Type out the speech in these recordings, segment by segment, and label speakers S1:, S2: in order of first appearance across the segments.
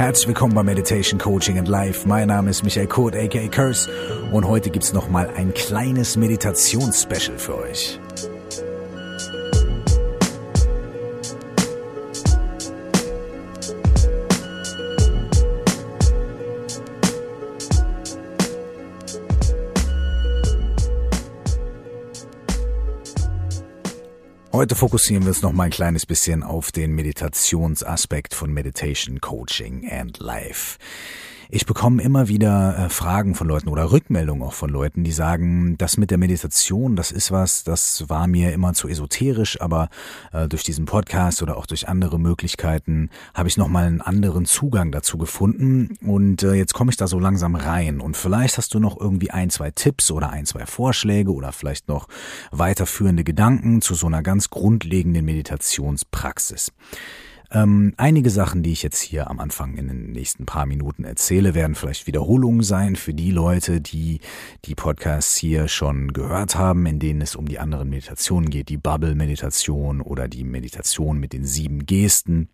S1: Herzlich willkommen bei Meditation Coaching and Life. Mein Name ist Michael Kurt, aka Curse, und heute gibt's noch mal ein kleines Meditationsspecial für euch. Heute fokussieren wir uns noch mal ein kleines bisschen auf den Meditationsaspekt von Meditation Coaching and Life. Ich bekomme immer wieder äh, Fragen von Leuten oder Rückmeldungen auch von Leuten, die sagen, das mit der Meditation, das ist was, das war mir immer zu esoterisch, aber äh, durch diesen Podcast oder auch durch andere Möglichkeiten habe ich nochmal einen anderen Zugang dazu gefunden und äh, jetzt komme ich da so langsam rein und vielleicht hast du noch irgendwie ein, zwei Tipps oder ein, zwei Vorschläge oder vielleicht noch weiterführende Gedanken zu so einer ganz grundlegenden Meditationspraxis. Ähm, einige Sachen, die ich jetzt hier am Anfang in den nächsten paar Minuten erzähle, werden vielleicht Wiederholungen sein für die Leute, die die Podcasts hier schon gehört haben, in denen es um die anderen Meditationen geht, die Bubble-Meditation oder die Meditation mit den sieben Gesten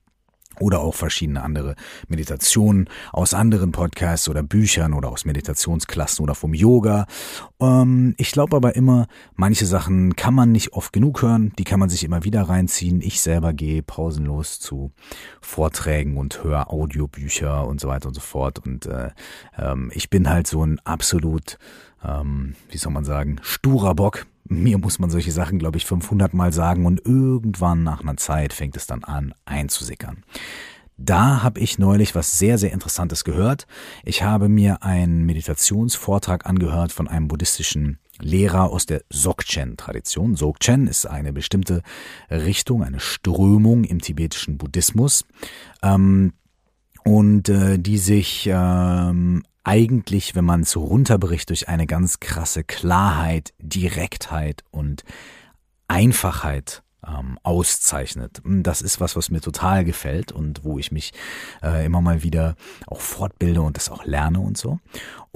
S1: oder auch verschiedene andere Meditationen aus anderen Podcasts oder Büchern oder aus Meditationsklassen oder vom Yoga. Ähm, ich glaube aber immer, manche Sachen kann man nicht oft genug hören, die kann man sich immer wieder reinziehen. Ich selber gehe pausenlos zu Vorträgen und höre Audiobücher und so weiter und so fort. Und äh, ähm, ich bin halt so ein absolut, ähm, wie soll man sagen, sturer Bock mir muss man solche Sachen, glaube ich, 500 Mal sagen und irgendwann nach einer Zeit fängt es dann an einzusickern. Da habe ich neulich was sehr, sehr Interessantes gehört. Ich habe mir einen Meditationsvortrag angehört von einem buddhistischen Lehrer aus der Dzogchen-Tradition. Dzogchen ist eine bestimmte Richtung, eine Strömung im tibetischen Buddhismus. Ähm, und äh, die sich ähm, eigentlich, wenn man es runterbricht, durch eine ganz krasse Klarheit, Direktheit und Einfachheit ähm, auszeichnet. Das ist was, was mir total gefällt und wo ich mich äh, immer mal wieder auch fortbilde und das auch lerne und so.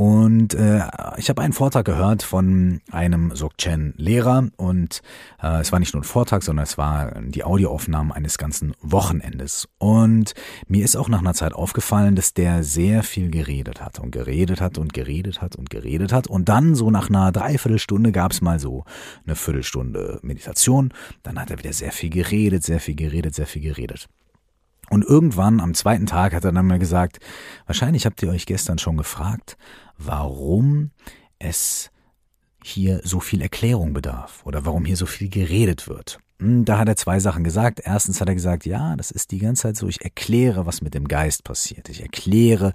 S1: Und äh, ich habe einen Vortrag gehört von einem Sokchen-Lehrer und äh, es war nicht nur ein Vortrag, sondern es war die Audioaufnahme eines ganzen Wochenendes. Und mir ist auch nach einer Zeit aufgefallen, dass der sehr viel geredet hat und geredet hat und geredet hat und geredet hat. Und dann so nach einer Dreiviertelstunde gab es mal so eine Viertelstunde Meditation. Dann hat er wieder sehr viel geredet, sehr viel geredet, sehr viel geredet. Und irgendwann am zweiten Tag hat er dann mal gesagt, wahrscheinlich habt ihr euch gestern schon gefragt, warum es hier so viel Erklärung bedarf oder warum hier so viel geredet wird. Hm, da hat er zwei Sachen gesagt. Erstens hat er gesagt, ja, das ist die ganze Zeit so, ich erkläre, was mit dem Geist passiert. Ich erkläre,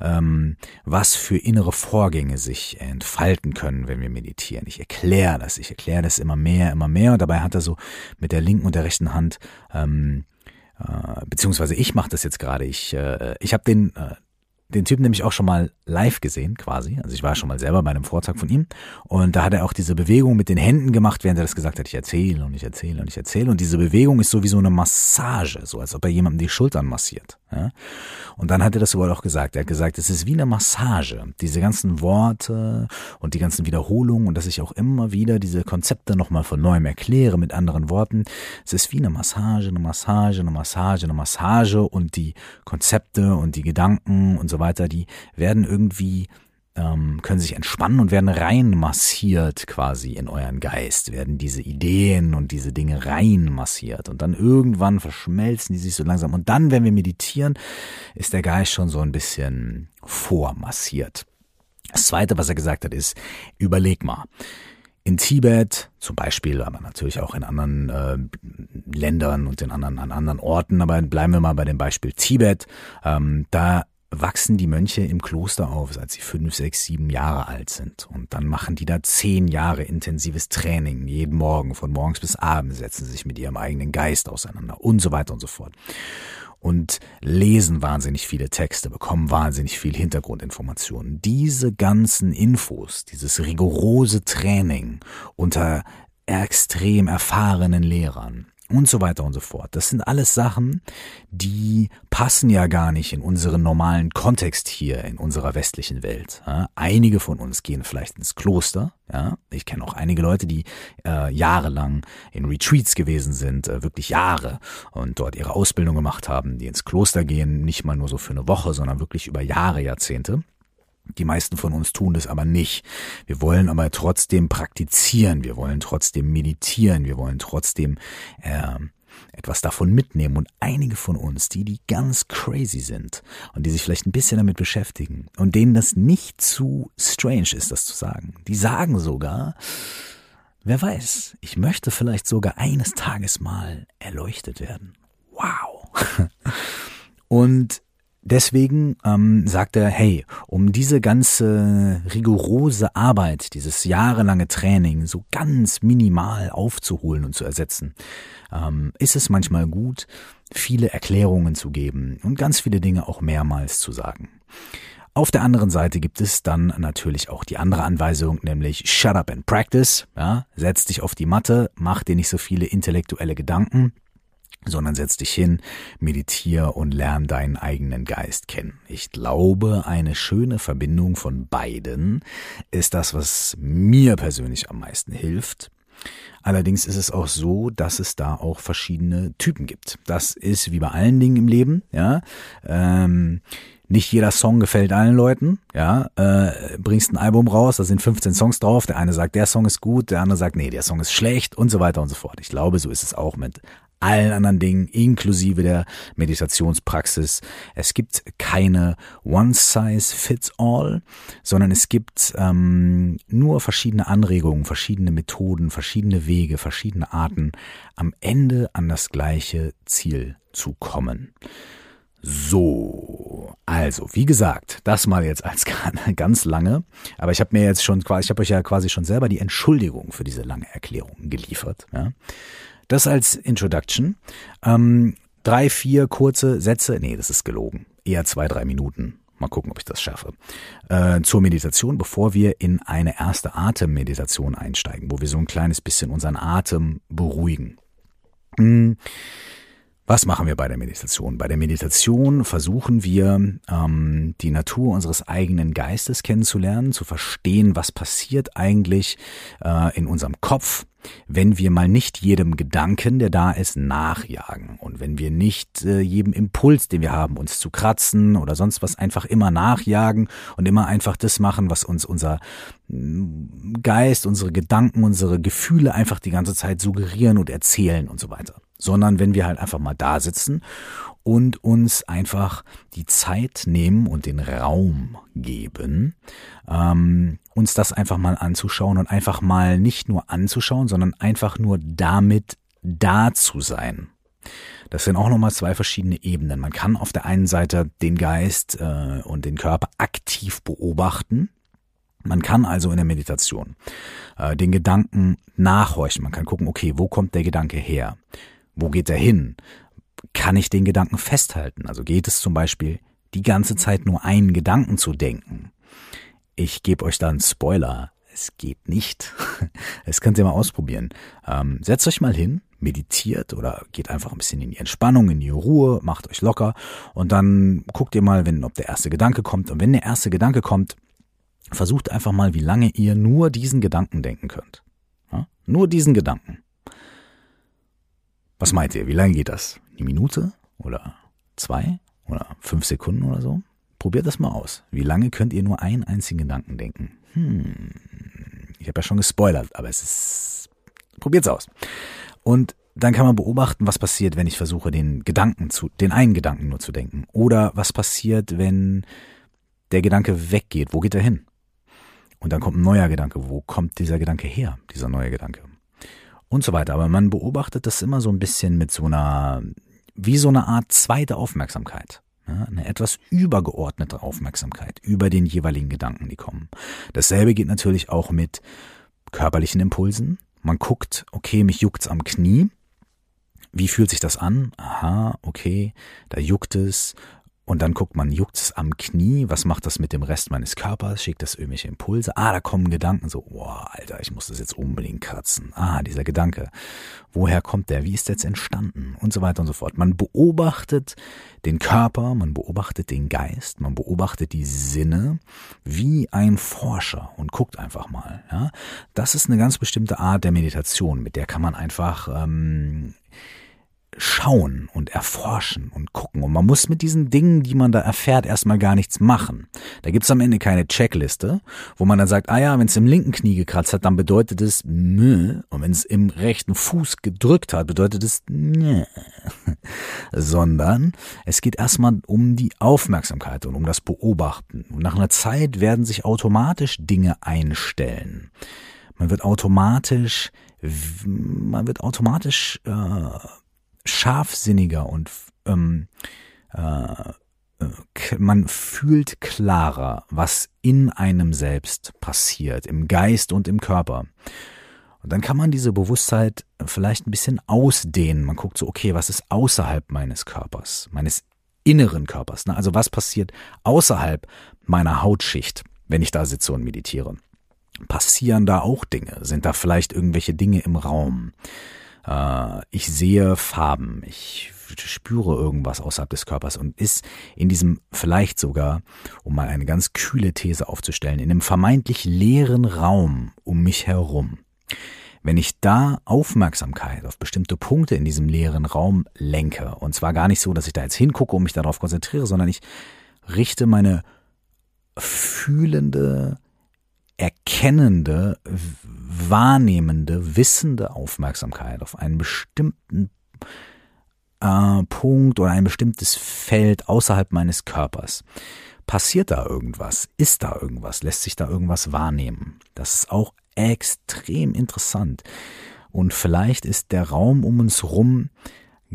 S1: ähm, was für innere Vorgänge sich entfalten können, wenn wir meditieren. Ich erkläre das, ich erkläre das immer mehr, immer mehr. Und dabei hat er so mit der linken und der rechten Hand ähm, äh, beziehungsweise ich mache das jetzt gerade. Ich, äh, ich habe den, äh, den Typen nämlich auch schon mal live gesehen, quasi. Also ich war schon mal selber bei einem Vortrag von ihm. Und da hat er auch diese Bewegung mit den Händen gemacht, während er das gesagt hat, ich erzähle und ich erzähle und ich erzähle. Und diese Bewegung ist so wie so eine Massage, so als ob er jemandem die Schultern massiert. Ja? Und dann hat er das wohl auch gesagt. Er hat gesagt, es ist wie eine Massage. Diese ganzen Worte und die ganzen Wiederholungen und dass ich auch immer wieder diese Konzepte nochmal von neuem erkläre mit anderen Worten. Es ist wie eine Massage, eine Massage, eine Massage, eine Massage und die Konzepte und die Gedanken und so weiter, die werden irgendwie ähm, können sich entspannen und werden reinmassiert quasi in euren Geist, werden diese Ideen und diese Dinge reinmassiert und dann irgendwann verschmelzen die sich so langsam und dann, wenn wir meditieren, ist der Geist schon so ein bisschen vormassiert. Das zweite, was er gesagt hat, ist, überleg mal. In Tibet zum Beispiel, aber natürlich auch in anderen äh, Ländern und in anderen, an anderen Orten, aber bleiben wir mal bei dem Beispiel Tibet, ähm, da wachsen die Mönche im Kloster auf, als sie fünf, sechs, sieben Jahre alt sind. Und dann machen die da zehn Jahre intensives Training. Jeden Morgen, von morgens bis abends, setzen sie sich mit ihrem eigenen Geist auseinander und so weiter und so fort. Und lesen wahnsinnig viele Texte, bekommen wahnsinnig viel Hintergrundinformationen. Diese ganzen Infos, dieses rigorose Training unter extrem erfahrenen Lehrern, und so weiter und so fort. Das sind alles Sachen, die passen ja gar nicht in unseren normalen Kontext hier in unserer westlichen Welt. Ja, einige von uns gehen vielleicht ins Kloster. Ja, ich kenne auch einige Leute, die äh, jahrelang in Retreats gewesen sind, äh, wirklich Jahre und dort ihre Ausbildung gemacht haben, die ins Kloster gehen, nicht mal nur so für eine Woche, sondern wirklich über Jahre, Jahrzehnte. Die meisten von uns tun das aber nicht. Wir wollen aber trotzdem praktizieren, wir wollen trotzdem meditieren, wir wollen trotzdem äh, etwas davon mitnehmen. Und einige von uns, die, die ganz crazy sind und die sich vielleicht ein bisschen damit beschäftigen und denen das nicht zu strange ist, das zu sagen, die sagen sogar, wer weiß, ich möchte vielleicht sogar eines Tages mal erleuchtet werden. Wow. Und Deswegen ähm, sagt er, hey, um diese ganze rigorose Arbeit, dieses jahrelange Training so ganz minimal aufzuholen und zu ersetzen, ähm, ist es manchmal gut, viele Erklärungen zu geben und ganz viele Dinge auch mehrmals zu sagen. Auf der anderen Seite gibt es dann natürlich auch die andere Anweisung, nämlich shut up and practice. Ja, setz dich auf die Matte, mach dir nicht so viele intellektuelle Gedanken sondern setz dich hin, meditier und lern deinen eigenen Geist kennen. Ich glaube, eine schöne Verbindung von beiden ist das, was mir persönlich am meisten hilft. Allerdings ist es auch so, dass es da auch verschiedene Typen gibt. Das ist wie bei allen Dingen im Leben, ja. Ähm, nicht jeder Song gefällt allen Leuten, ja, äh, bringst ein Album raus, da sind 15 Songs drauf, der eine sagt, der Song ist gut, der andere sagt, nee, der Song ist schlecht und so weiter und so fort. Ich glaube, so ist es auch mit allen anderen Dingen, inklusive der Meditationspraxis. Es gibt keine One-Size-Fits-All, sondern es gibt ähm, nur verschiedene Anregungen, verschiedene Methoden, verschiedene Wege, verschiedene Arten, am Ende an das gleiche Ziel zu kommen. So, also wie gesagt, das mal jetzt als ganz lange, aber ich habe mir jetzt schon quasi, ich habe euch ja quasi schon selber die Entschuldigung für diese lange Erklärung geliefert. Ja. Das als Introduction. Ähm, drei, vier kurze Sätze. Nee, das ist gelogen. Eher zwei, drei Minuten. Mal gucken, ob ich das schaffe. Äh, zur Meditation, bevor wir in eine erste Atemmeditation einsteigen, wo wir so ein kleines bisschen unseren Atem beruhigen. Hm. Was machen wir bei der Meditation? Bei der Meditation versuchen wir, ähm, die Natur unseres eigenen Geistes kennenzulernen, zu verstehen, was passiert eigentlich äh, in unserem Kopf, wenn wir mal nicht jedem Gedanken, der da ist, nachjagen und wenn wir nicht äh, jedem Impuls, den wir haben, uns zu kratzen oder sonst was einfach immer nachjagen und immer einfach das machen, was uns unser mm, Geist, unsere Gedanken, unsere Gefühle einfach die ganze Zeit suggerieren und erzählen und so weiter. Sondern wenn wir halt einfach mal da sitzen und uns einfach die Zeit nehmen und den Raum geben, ähm, uns das einfach mal anzuschauen und einfach mal nicht nur anzuschauen, sondern einfach nur damit da zu sein. Das sind auch nochmal zwei verschiedene Ebenen. Man kann auf der einen Seite den Geist äh, und den Körper aktiv beobachten. Man kann also in der Meditation äh, den Gedanken nachhorchen. Man kann gucken, okay, wo kommt der Gedanke her? Wo geht er hin? kann ich den Gedanken festhalten? Also geht es zum Beispiel die ganze Zeit nur einen Gedanken zu denken? Ich gebe euch da einen Spoiler. Es geht nicht. Das könnt ihr mal ausprobieren. Ähm, setzt euch mal hin, meditiert oder geht einfach ein bisschen in die Entspannung, in die Ruhe, macht euch locker und dann guckt ihr mal, wenn, ob der erste Gedanke kommt. Und wenn der erste Gedanke kommt, versucht einfach mal, wie lange ihr nur diesen Gedanken denken könnt. Ja? Nur diesen Gedanken. Was meint ihr? Wie lange geht das? Eine Minute oder zwei oder fünf Sekunden oder so? Probiert das mal aus. Wie lange könnt ihr nur einen einzigen Gedanken denken? Hm, ich habe ja schon gespoilert, aber es ist. Probiert's aus. Und dann kann man beobachten, was passiert, wenn ich versuche, den Gedanken zu, den einen Gedanken nur zu denken. Oder was passiert, wenn der Gedanke weggeht. Wo geht er hin? Und dann kommt ein neuer Gedanke. Wo kommt dieser Gedanke her? Dieser neue Gedanke und so weiter. Aber man beobachtet das immer so ein bisschen mit so einer, wie so eine Art zweite Aufmerksamkeit. Ja, eine etwas übergeordnete Aufmerksamkeit über den jeweiligen Gedanken, die kommen. Dasselbe geht natürlich auch mit körperlichen Impulsen. Man guckt, okay, mich juckt's am Knie. Wie fühlt sich das an? Aha, okay, da juckt es. Und dann guckt man, juckt es am Knie, was macht das mit dem Rest meines Körpers, schickt das irgendwelche Impulse, ah, da kommen Gedanken. So, boah, Alter, ich muss das jetzt unbedingt kratzen, ah, dieser Gedanke, woher kommt der, wie ist der jetzt entstanden? Und so weiter und so fort. Man beobachtet den Körper, man beobachtet den Geist, man beobachtet die Sinne wie ein Forscher und guckt einfach mal, ja. Das ist eine ganz bestimmte Art der Meditation, mit der kann man einfach ähm, schauen und erforschen und gucken. Und man muss mit diesen Dingen, die man da erfährt, erstmal gar nichts machen. Da gibt's am Ende keine Checkliste, wo man dann sagt, ah ja, wenn es im linken Knie gekratzt hat, dann bedeutet es mh. Und wenn es im rechten Fuß gedrückt hat, bedeutet es nö. Sondern es geht erstmal um die Aufmerksamkeit und um das Beobachten. Und nach einer Zeit werden sich automatisch Dinge einstellen. Man wird automatisch, man wird automatisch äh, scharfsinniger und ähm, äh, man fühlt klarer, was in einem selbst passiert, im Geist und im Körper. Und dann kann man diese Bewusstheit vielleicht ein bisschen ausdehnen. Man guckt so, okay, was ist außerhalb meines Körpers, meines inneren Körpers? Ne? Also was passiert außerhalb meiner Hautschicht, wenn ich da sitze und meditiere? Passieren da auch Dinge? Sind da vielleicht irgendwelche Dinge im Raum? Äh, ich sehe Farben, ich spüre irgendwas außerhalb des Körpers und ist in diesem vielleicht sogar, um mal eine ganz kühle These aufzustellen, in einem vermeintlich leeren Raum um mich herum. Wenn ich da Aufmerksamkeit auf bestimmte Punkte in diesem leeren Raum lenke, und zwar gar nicht so, dass ich da jetzt hingucke und mich darauf konzentriere, sondern ich richte meine fühlende, erkennende, wahrnehmende, wissende Aufmerksamkeit auf einen bestimmten äh, Punkt oder ein bestimmtes Feld außerhalb meines Körpers. Passiert da irgendwas? Ist da irgendwas? Lässt sich da irgendwas wahrnehmen? Das ist auch extrem interessant. Und vielleicht ist der Raum um uns rum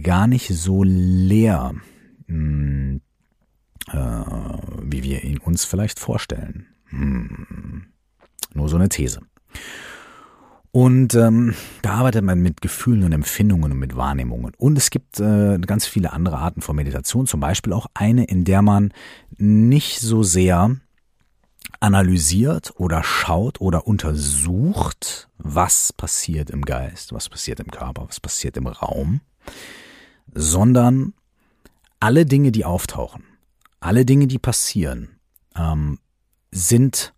S1: gar nicht so leer, mh, hm, äh, wie wir ihn uns vielleicht vorstellen. Hm. Nur so eine These. Und ähm, da arbeitet man mit Gefühlen und Empfindungen und mit Wahrnehmungen. Und es gibt äh, ganz viele andere Arten von Meditation, zum Beispiel auch eine, in der man nicht so sehr analysiert oder schaut oder untersucht, was passiert im Geist, was passiert im Körper, was passiert im Raum, sondern alle Dinge, die auftauchen, alle Dinge, die passieren, ähm, sind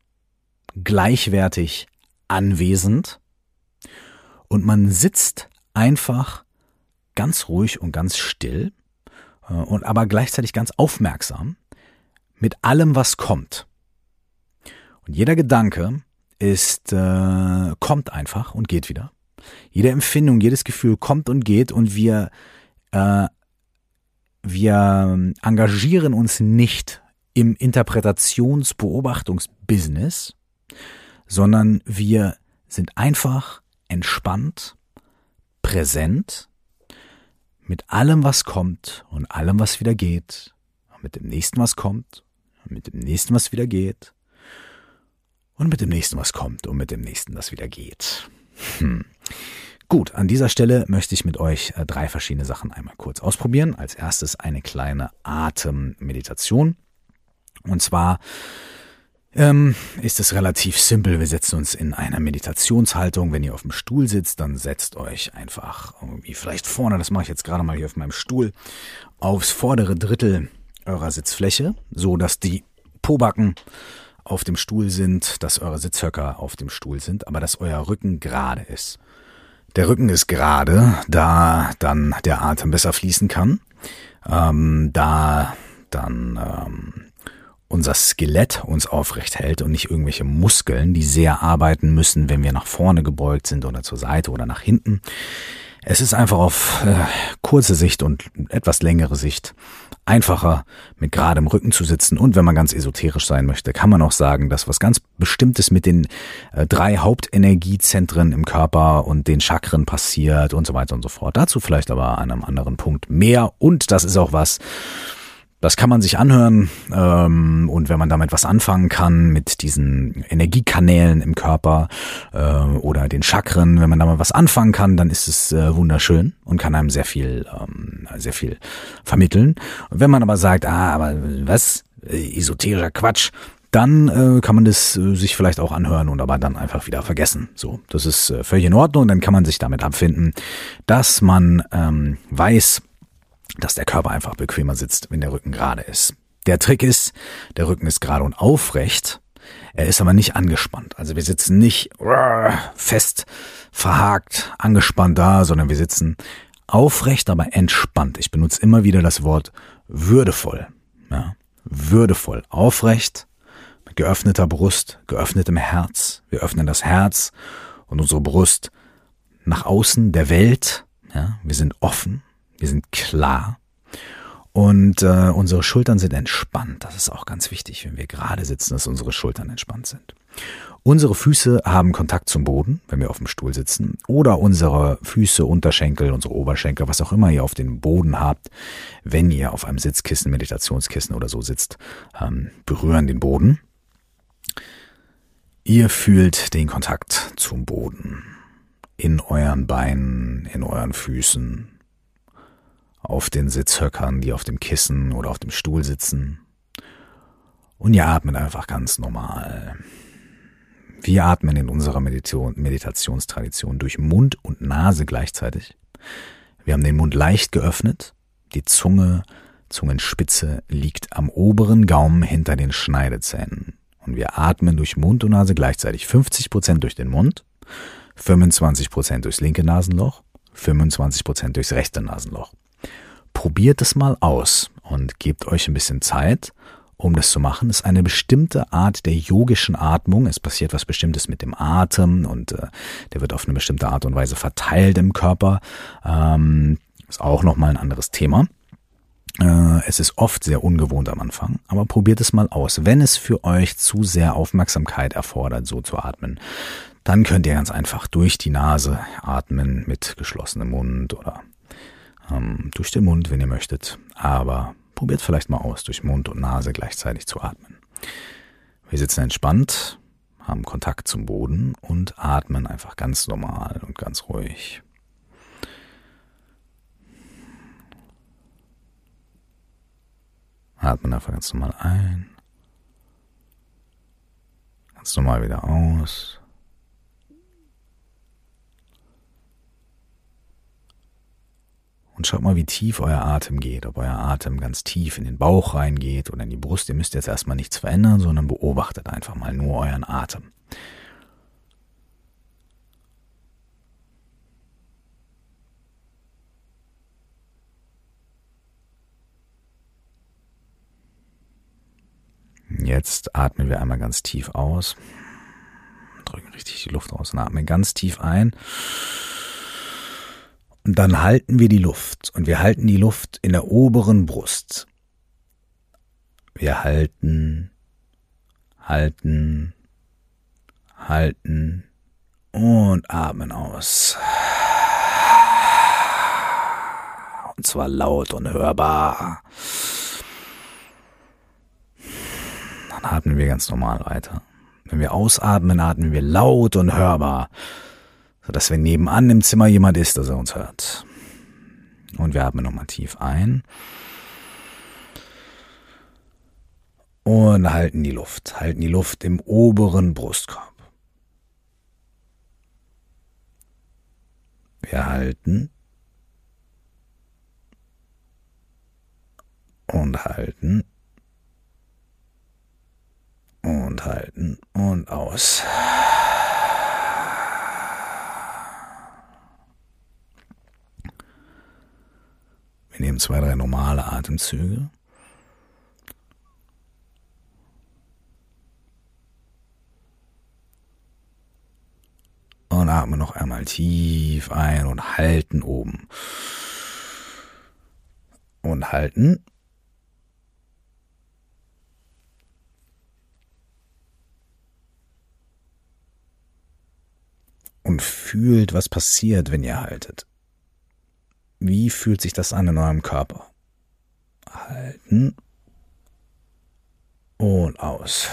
S1: gleichwertig anwesend und man sitzt einfach ganz ruhig und ganz still äh, und aber gleichzeitig ganz aufmerksam mit allem, was kommt. Und jeder Gedanke ist äh, kommt einfach und geht wieder. Jede Empfindung, jedes Gefühl kommt und geht und wir äh, wir engagieren uns nicht im Interpretations-Beobachtungs-Business, sondern wir sind einfach entspannt, präsent, mit allem, was kommt und allem, was wieder geht, mit dem nächsten, was kommt, mit dem nächsten, was wieder geht, und mit dem nächsten, was kommt, und mit dem nächsten, was wieder geht. Hm. Gut, an dieser Stelle möchte ich mit euch äh, drei verschiedene Sachen einmal kurz ausprobieren. Als erstes eine kleine Atemmeditation. Und zwar ähm, ist es relativ simpel. Wir setzen uns in einer Meditationshaltung. Wenn ihr auf dem Stuhl sitzt, dann setzt euch einfach irgendwie vielleicht vorne, das mache ich jetzt gerade mal hier auf meinem Stuhl, aufs vordere Drittel eurer Sitzfläche, so dass die Pobacken auf dem Stuhl sind, dass eure Sitzhöcker auf dem Stuhl sind, aber dass euer Rücken gerade ist. Der Rücken ist gerade, da dann der Atem besser fließen kann, ähm, da dann ähm, unser Skelett uns aufrecht hält und nicht irgendwelche Muskeln, die sehr arbeiten müssen, wenn wir nach vorne gebeugt sind oder zur Seite oder nach hinten. Es ist einfach auf äh, kurze Sicht und etwas längere Sicht einfacher, mit geradem Rücken zu sitzen. Und wenn man ganz esoterisch sein möchte, kann man auch sagen, dass was ganz Bestimmtes mit den äh, drei Hauptenergiezentren im Körper und den Chakren passiert und so weiter und so fort. Dazu vielleicht aber an einem anderen Punkt mehr. Und das ist auch was, Das kann man sich anhören ähm, und wenn man damit was anfangen kann, mit diesen Energiekanälen im Körper äh, oder den Chakren, wenn man damit was anfangen kann, dann ist es äh, wunderschön und kann einem sehr viel, ähm, sehr viel vermitteln. Wenn man aber sagt, ah, aber was, äh, esoterischer Quatsch, dann äh, kann man das äh, sich vielleicht auch anhören und aber dann einfach wieder vergessen. So, das ist äh, völlig in Ordnung. Dann kann man sich damit abfinden, dass man ähm, weiß, dass der Körper einfach bequemer sitzt, wenn der Rücken gerade ist. Der Trick ist, der Rücken ist gerade und aufrecht. Er ist aber nicht angespannt. Also wir sitzen nicht fest, verhakt, angespannt da, sondern wir sitzen aufrecht, aber entspannt. Ich benutze immer wieder das Wort würdevoll. Ja, würdevoll, aufrecht, mit geöffneter Brust, geöffnetem Herz. Wir öffnen das Herz und unsere Brust nach außen der Welt. Ja, wir sind offen, wir sind klar und äh, unsere Schultern sind entspannt. Das ist auch ganz wichtig, wenn wir gerade sitzen, dass unsere Schultern entspannt sind. Unsere Füße haben Kontakt zum Boden, wenn wir auf dem Stuhl sitzen, oder unsere Füße, Unterschenkel, unsere Oberschenkel, was auch immer ihr auf dem Boden habt, wenn ihr auf einem Sitzkissen, Meditationskissen oder so sitzt, ähm, berühren den Boden. Ihr fühlt den Kontakt zum Boden in euren Beinen, in euren Füßen, auf den Sitzhöckern, die auf dem Kissen oder auf dem Stuhl sitzen. Und ihr atmet einfach ganz normal. Wir atmen in unserer Meditation, Meditationstradition durch Mund und Nase gleichzeitig. Wir haben den Mund leicht geöffnet, die Zunge, Zungenspitze liegt am oberen Gaumen hinter den Schneidezähnen. Und wir atmen durch Mund und Nase gleichzeitig 50 Prozent durch den Mund, 25 Prozent durchs linke Nasenloch, 25 Prozent durchs rechte Nasenloch probiert es mal aus und gebt euch ein bisschen Zeit, um das zu machen. Es ist eine bestimmte Art der yogischen Atmung. Es passiert was Bestimmtes mit dem Atem und äh, der wird auf eine bestimmte Art und Weise verteilt im Körper. Ähm, ist auch nochmal ein anderes Thema. Äh, es ist oft sehr ungewohnt am Anfang, aber probiert es mal aus. Wenn es für euch zu sehr Aufmerksamkeit erfordert, so zu atmen, dann könnt ihr ganz einfach durch die Nase atmen mit geschlossenem Mund oder ähm, durch den Mund, wenn ihr möchtet. Aber probiert vielleicht mal aus, durch Mund und Nase gleichzeitig zu atmen. Wir sitzen entspannt, haben Kontakt zum Boden und atmen einfach ganz normal und ganz ruhig. Atmen einfach ganz normal ein. Ganz normal wieder aus. Und schaut mal, wie tief euer Atem geht, ob euer Atem ganz tief in den Bauch reingeht oder in die Brust. Ihr müsst jetzt erstmal nichts verändern, sondern beobachtet einfach mal nur euren Atem. Jetzt atmen wir einmal ganz tief aus. Drücken richtig die Luft raus und atmen ganz tief ein. Und dann halten wir die Luft und wir halten die Luft in der oberen Brust. Wir halten, halten, halten und atmen aus. Und zwar laut und hörbar. Dann atmen wir ganz normal weiter. Wenn wir ausatmen, atmen wir laut und hörbar sodass wenn nebenan im Zimmer jemand ist, dass er uns hört. Und wir atmen nochmal tief ein. Und halten die Luft, halten die Luft im oberen Brustkorb. Wir halten und halten und halten und aus. Wir nehmen zwei, drei normale Atemzüge. Und atmen noch einmal tief ein und halten oben. Und halten. Und fühlt, was passiert, wenn ihr haltet. Wie fühlt sich das an in eurem Körper? Halten und aus.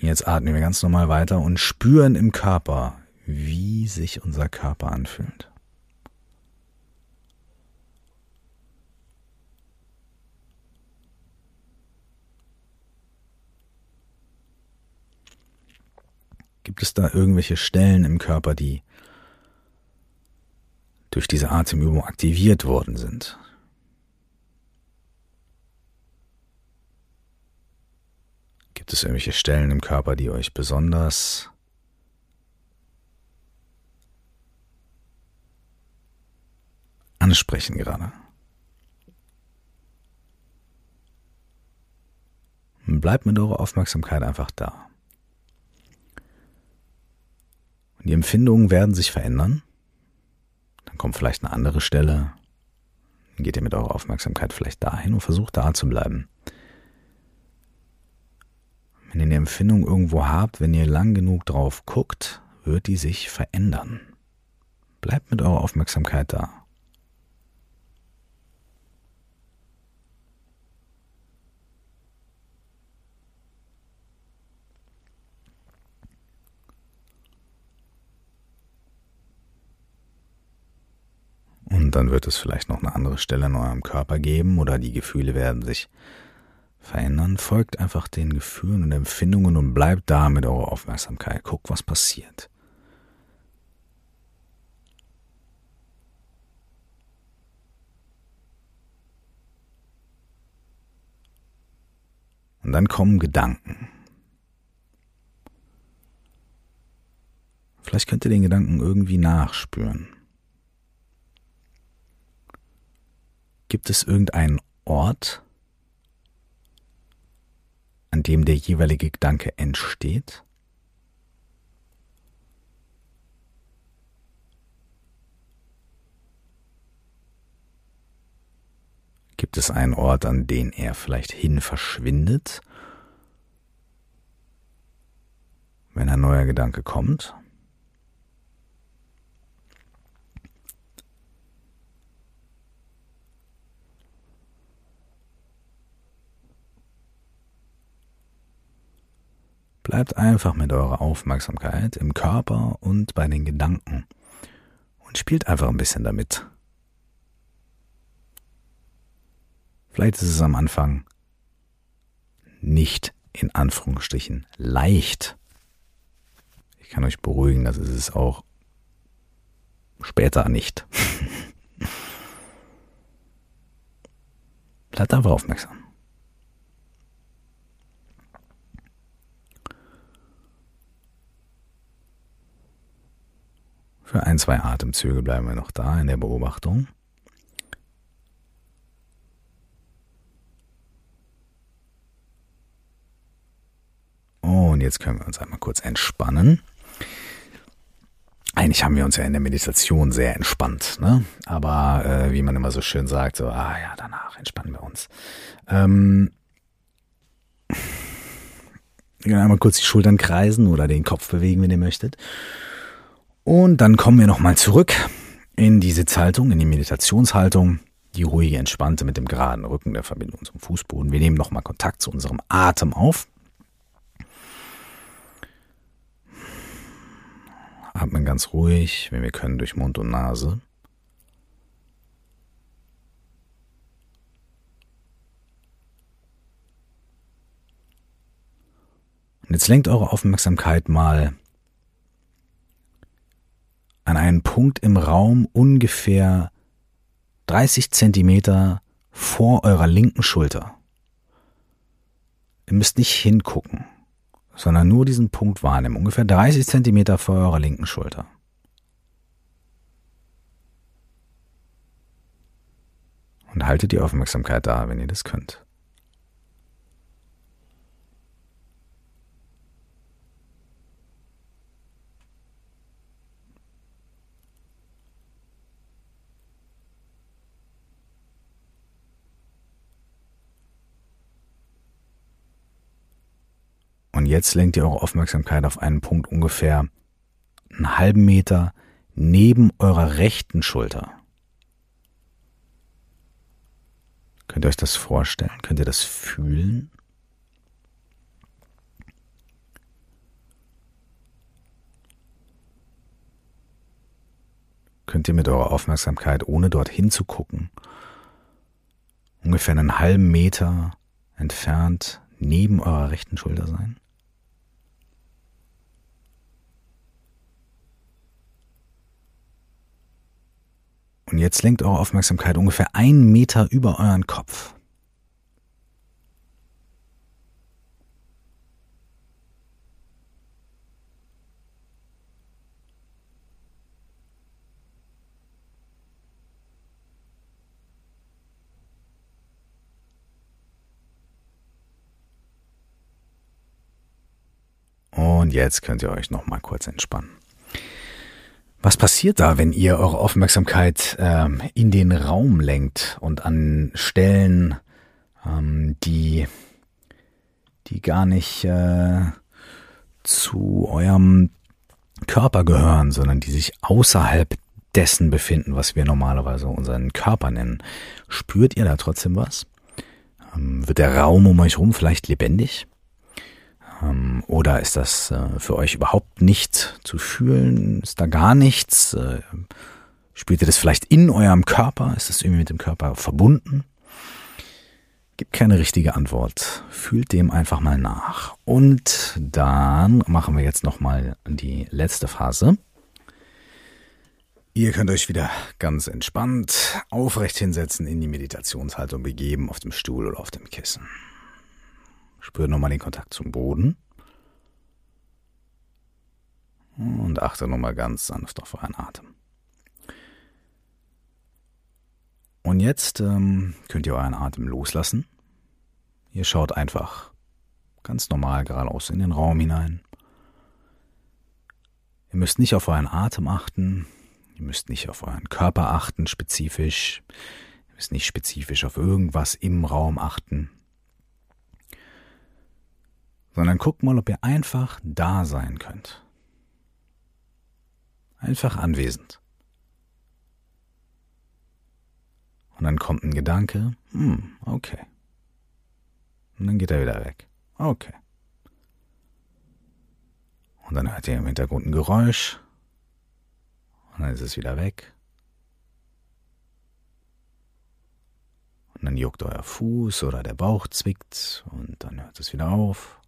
S1: Jetzt atmen wir ganz normal weiter und spüren im Körper, wie sich unser Körper anfühlt. Gibt es da irgendwelche Stellen im Körper, die durch diese Atemübung aktiviert worden sind? Gibt es irgendwelche Stellen im Körper, die euch besonders ansprechen gerade? Bleibt mit eurer Aufmerksamkeit einfach da. Und die Empfindungen werden sich verändern. Dann kommt vielleicht eine andere Stelle. Dann geht ihr mit eurer Aufmerksamkeit vielleicht dahin und versucht da zu bleiben. Wenn ihr eine Empfindung irgendwo habt, wenn ihr lang genug drauf guckt, wird die sich verändern. Bleibt mit eurer Aufmerksamkeit da. Und dann wird es vielleicht noch eine andere Stelle in eurem Körper geben oder die Gefühle werden sich verändern. Folgt einfach den Gefühlen und Empfindungen und bleibt da mit eurer Aufmerksamkeit. Guckt, was passiert. Und dann kommen Gedanken. Vielleicht könnt ihr den Gedanken irgendwie nachspüren. Gibt es irgendeinen Ort, an dem der jeweilige Gedanke entsteht? Gibt es einen Ort, an den er vielleicht hin verschwindet, wenn ein neuer Gedanke kommt? Bleibt einfach mit eurer Aufmerksamkeit im Körper und bei den Gedanken und spielt einfach ein bisschen damit. Vielleicht ist es am Anfang nicht in Anführungsstrichen leicht. Ich kann euch beruhigen, das ist es auch später nicht. Bleibt einfach aufmerksam. Für ein, zwei Atemzüge bleiben wir noch da in der Beobachtung. Und jetzt können wir uns einmal kurz entspannen. Eigentlich haben wir uns ja in der Meditation sehr entspannt, ne? Aber äh, wie man immer so schön sagt, so, ah ja, danach entspannen wir uns. Ähm, einmal kurz die Schultern kreisen oder den Kopf bewegen, wenn ihr möchtet. Und dann kommen wir nochmal zurück in die Sitzhaltung, in die Meditationshaltung, die ruhige, entspannte mit dem geraden Rücken der Verbindung zum Fußboden. Wir nehmen nochmal Kontakt zu unserem Atem auf. Atmen ganz ruhig, wenn wir können, durch Mund und Nase. Und jetzt lenkt eure Aufmerksamkeit mal an einen Punkt im Raum ungefähr 30 Zentimeter vor eurer linken Schulter. Ihr müsst nicht hingucken, sondern nur diesen Punkt wahrnehmen, ungefähr 30 Zentimeter vor eurer linken Schulter. Und haltet die Aufmerksamkeit da, wenn ihr das könnt. Jetzt lenkt ihr eure Aufmerksamkeit auf einen Punkt ungefähr einen halben Meter neben eurer rechten Schulter. Könnt ihr euch das vorstellen? Könnt ihr das fühlen? Könnt ihr mit eurer Aufmerksamkeit, ohne dorthin zu gucken, ungefähr einen halben Meter entfernt neben eurer rechten Schulter sein? Und jetzt lenkt eure Aufmerksamkeit ungefähr einen Meter über euren Kopf. Und jetzt könnt ihr euch noch mal kurz entspannen. Was passiert da, wenn ihr eure Aufmerksamkeit ähm, in den Raum lenkt und an Stellen, ähm, die, die gar nicht äh, zu eurem Körper gehören, sondern die sich außerhalb dessen befinden, was wir normalerweise unseren Körper nennen? Spürt ihr da trotzdem was? Ähm, wird der Raum um euch herum vielleicht lebendig? Ähm, oder ist das äh, für euch überhaupt nicht zu fühlen? Ist da gar nichts? Äh, spürt ihr das vielleicht in eurem Körper? Ist das irgendwie mit dem Körper verbunden? Gibt keine richtige Antwort. Fühlt dem einfach mal nach. Und dann machen wir jetzt nochmal die letzte Phase. Ihr könnt euch wieder ganz entspannt aufrecht hinsetzen, in die Meditationshaltung begeben, auf dem Stuhl oder auf dem Kissen. Spürt nochmal den Kontakt zum Boden. Und achte nochmal ganz sanft auf euren Atem. Und jetzt ähm, könnt ihr euren Atem loslassen. Ihr schaut einfach ganz normal geradeaus in den Raum hinein. Ihr müsst nicht auf euren Atem achten. Ihr müsst nicht auf euren Körper achten, spezifisch. Ihr müsst nicht spezifisch auf irgendwas im Raum achten sondern guckt mal, ob ihr einfach da sein könnt. Einfach anwesend. Und dann kommt ein Gedanke, hm, okay. Und dann geht er wieder weg. Okay. Und dann hört ihr im Hintergrund ein Geräusch. Und dann ist es wieder weg. Und dann juckt euer Fuß oder der Bauch zwickt und dann hört es wieder auf.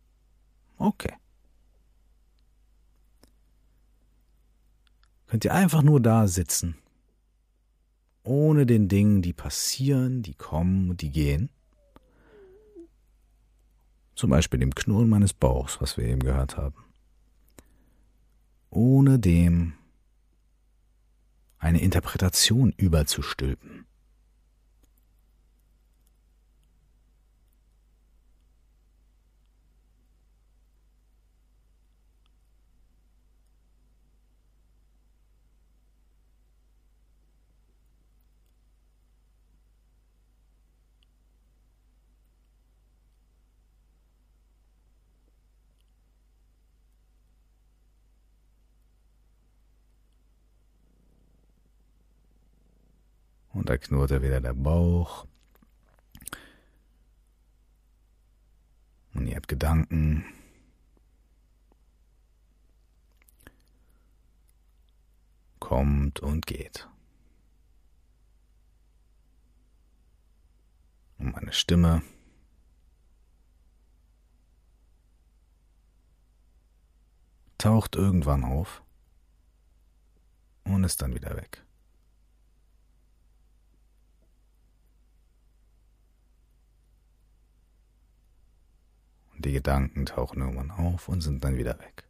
S1: Okay. Könnt ihr einfach nur da sitzen, ohne den Dingen, die passieren, die kommen und die gehen. Zum Beispiel dem Knurren meines Bauchs, was wir eben gehört haben. Ohne dem eine Interpretation überzustülpen. Und da knurrt er wieder der Bauch. Und ihr habt Gedanken. Kommt und geht. Und meine Stimme. taucht irgendwann auf und ist dann wieder weg. Die Gedanken tauchen irgendwann auf und sind dann wieder weg.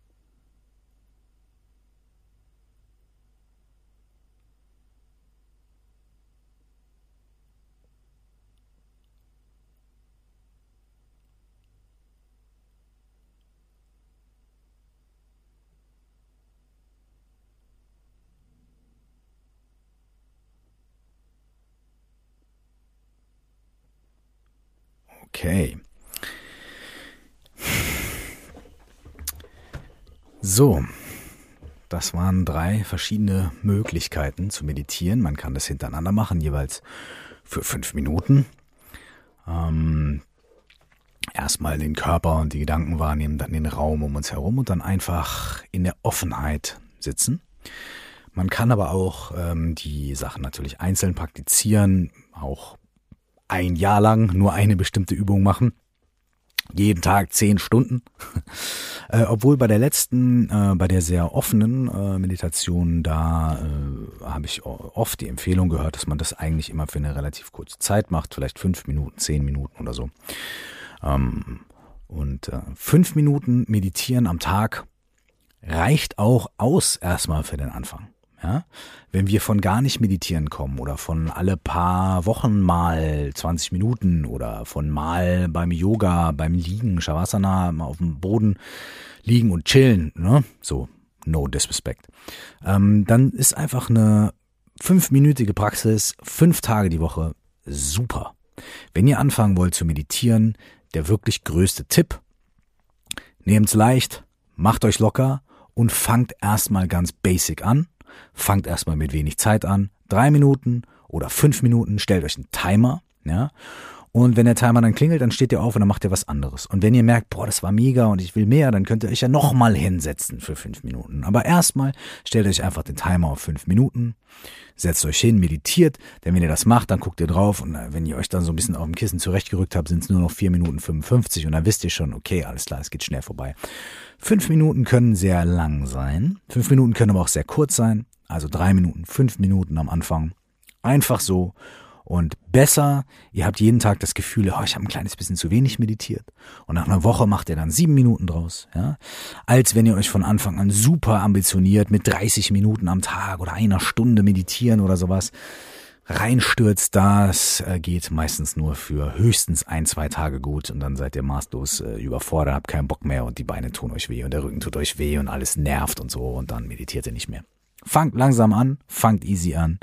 S1: Okay. So, das waren drei verschiedene Möglichkeiten zu meditieren. Man kann das hintereinander machen, jeweils für fünf Minuten. Ähm, erstmal den Körper und die Gedanken wahrnehmen, dann den Raum um uns herum und dann einfach in der Offenheit sitzen. Man kann aber auch ähm, die Sachen natürlich einzeln praktizieren, auch ein Jahr lang nur eine bestimmte Übung machen. Jeden Tag zehn Stunden. äh, obwohl bei der letzten, äh, bei der sehr offenen äh, Meditation, da äh, habe ich oft die Empfehlung gehört, dass man das eigentlich immer für eine relativ kurze Zeit macht, vielleicht fünf Minuten, zehn Minuten oder so. Ähm, und äh, fünf Minuten meditieren am Tag reicht auch aus erstmal für den Anfang. Ja? Wenn wir von gar nicht meditieren kommen oder von alle paar Wochen mal 20 Minuten oder von mal beim Yoga, beim Liegen, Shavasana, mal auf dem Boden liegen und chillen, ne? so, no disrespect, ähm, dann ist einfach eine fünfminütige Praxis, fünf Tage die Woche super. Wenn ihr anfangen wollt zu meditieren, der wirklich größte Tipp, nehmt's leicht, macht euch locker und fangt erstmal ganz basic an fangt erstmal mit wenig Zeit an, drei Minuten oder fünf Minuten, stellt euch einen Timer, ja, und wenn der Timer dann klingelt, dann steht ihr auf und dann macht ihr was anderes. Und wenn ihr merkt, boah, das war mega und ich will mehr, dann könnt ihr euch ja nochmal hinsetzen für fünf Minuten. Aber erstmal stellt euch einfach den Timer auf fünf Minuten, setzt euch hin, meditiert, denn wenn ihr das macht, dann guckt ihr drauf und wenn ihr euch dann so ein bisschen auf dem Kissen zurechtgerückt habt, sind es nur noch vier Minuten 55 und dann wisst ihr schon, okay, alles klar, es geht schnell vorbei. Fünf Minuten können sehr lang sein, fünf Minuten können aber auch sehr kurz sein. Also drei Minuten, fünf Minuten am Anfang. Einfach so. Und besser, ihr habt jeden Tag das Gefühl, oh, ich habe ein kleines bisschen zu wenig meditiert. Und nach einer Woche macht ihr dann sieben Minuten draus, ja. Als wenn ihr euch von Anfang an super ambitioniert mit 30 Minuten am Tag oder einer Stunde meditieren oder sowas reinstürzt. Das äh, geht meistens nur für höchstens ein, zwei Tage gut und dann seid ihr maßlos äh, überfordert, habt keinen Bock mehr und die Beine tun euch weh und der Rücken tut euch weh und alles nervt und so und dann meditiert ihr nicht mehr. Fangt langsam an, fangt easy an.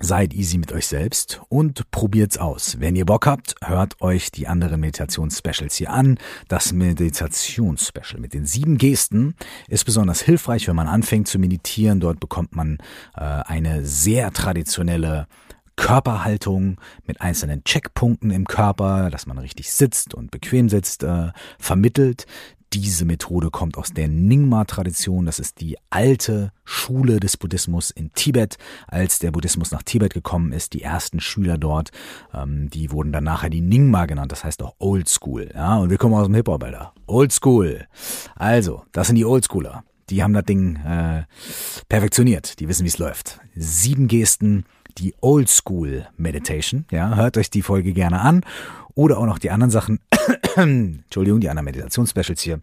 S1: Seid easy mit euch selbst und probiert's aus. Wenn ihr Bock habt, hört euch die anderen Meditationsspecials hier an. Das Meditationsspecial mit den sieben Gesten ist besonders hilfreich, wenn man anfängt zu meditieren. Dort bekommt man äh, eine sehr traditionelle Körperhaltung mit einzelnen Checkpunkten im Körper, dass man richtig sitzt und bequem sitzt, äh, vermittelt, diese Methode kommt aus der Nyingma-Tradition. Das ist die alte Schule des Buddhismus in Tibet. Als der Buddhismus nach Tibet gekommen ist, die ersten Schüler dort, ähm, die wurden dann nachher die Nyingma genannt. Das heißt auch Old School. Ja, und wir kommen aus dem Hip-Hop, Alter. Old School. Also, das sind die Oldschooler. Die haben das Ding äh, perfektioniert. Die wissen, wie es läuft. Sieben Gesten, die Old School Meditation. Ja, hört euch die Folge gerne an oder auch noch die anderen Sachen. Entschuldigung, die anderen Meditationsspecials hier.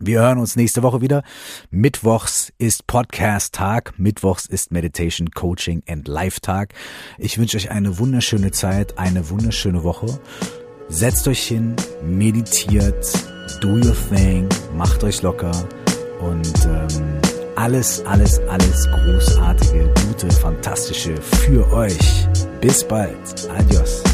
S1: Wir hören uns nächste Woche wieder. Mittwochs ist Podcast-Tag. Mittwochs ist Meditation, Coaching and Life-Tag. Ich wünsche euch eine wunderschöne Zeit, eine wunderschöne Woche. Setzt euch hin, meditiert, do your thing, macht euch locker und ähm, alles, alles, alles großartige, gute, fantastische für euch. Bis bald. Adios.